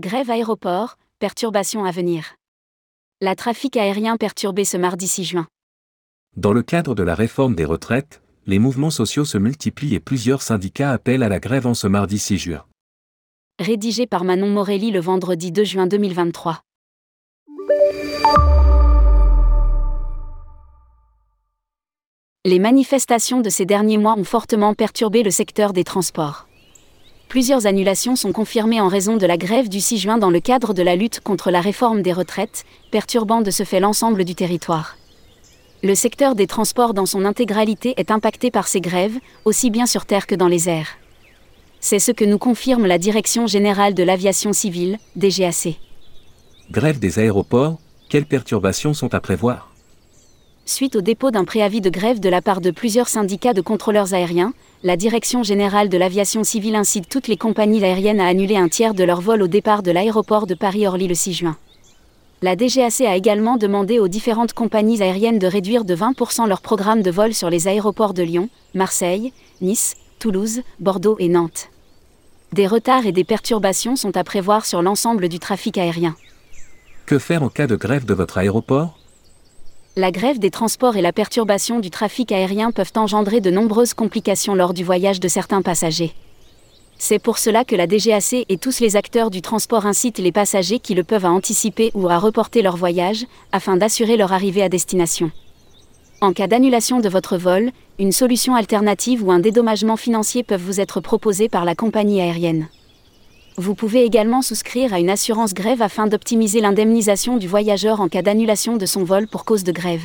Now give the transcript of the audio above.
Grève aéroport, perturbations à venir. La trafic aérien perturbé ce mardi 6 juin. Dans le cadre de la réforme des retraites, les mouvements sociaux se multiplient et plusieurs syndicats appellent à la grève en ce mardi 6 juin. Rédigé par Manon Morelli le vendredi 2 juin 2023. Les manifestations de ces derniers mois ont fortement perturbé le secteur des transports. Plusieurs annulations sont confirmées en raison de la grève du 6 juin dans le cadre de la lutte contre la réforme des retraites, perturbant de ce fait l'ensemble du territoire. Le secteur des transports dans son intégralité est impacté par ces grèves, aussi bien sur terre que dans les airs. C'est ce que nous confirme la Direction générale de l'aviation civile, DGAC. Grève des aéroports, quelles perturbations sont à prévoir? Suite au dépôt d'un préavis de grève de la part de plusieurs syndicats de contrôleurs aériens, la Direction générale de l'aviation civile incite toutes les compagnies aériennes à annuler un tiers de leur vol au départ de l'aéroport de Paris-Orly le 6 juin. La DGAC a également demandé aux différentes compagnies aériennes de réduire de 20% leur programme de vol sur les aéroports de Lyon, Marseille, Nice, Toulouse, Bordeaux et Nantes. Des retards et des perturbations sont à prévoir sur l'ensemble du trafic aérien. Que faire en cas de grève de votre aéroport? La grève des transports et la perturbation du trafic aérien peuvent engendrer de nombreuses complications lors du voyage de certains passagers. C'est pour cela que la DGAC et tous les acteurs du transport incitent les passagers qui le peuvent à anticiper ou à reporter leur voyage, afin d'assurer leur arrivée à destination. En cas d'annulation de votre vol, une solution alternative ou un dédommagement financier peuvent vous être proposés par la compagnie aérienne. Vous pouvez également souscrire à une assurance grève afin d'optimiser l'indemnisation du voyageur en cas d'annulation de son vol pour cause de grève.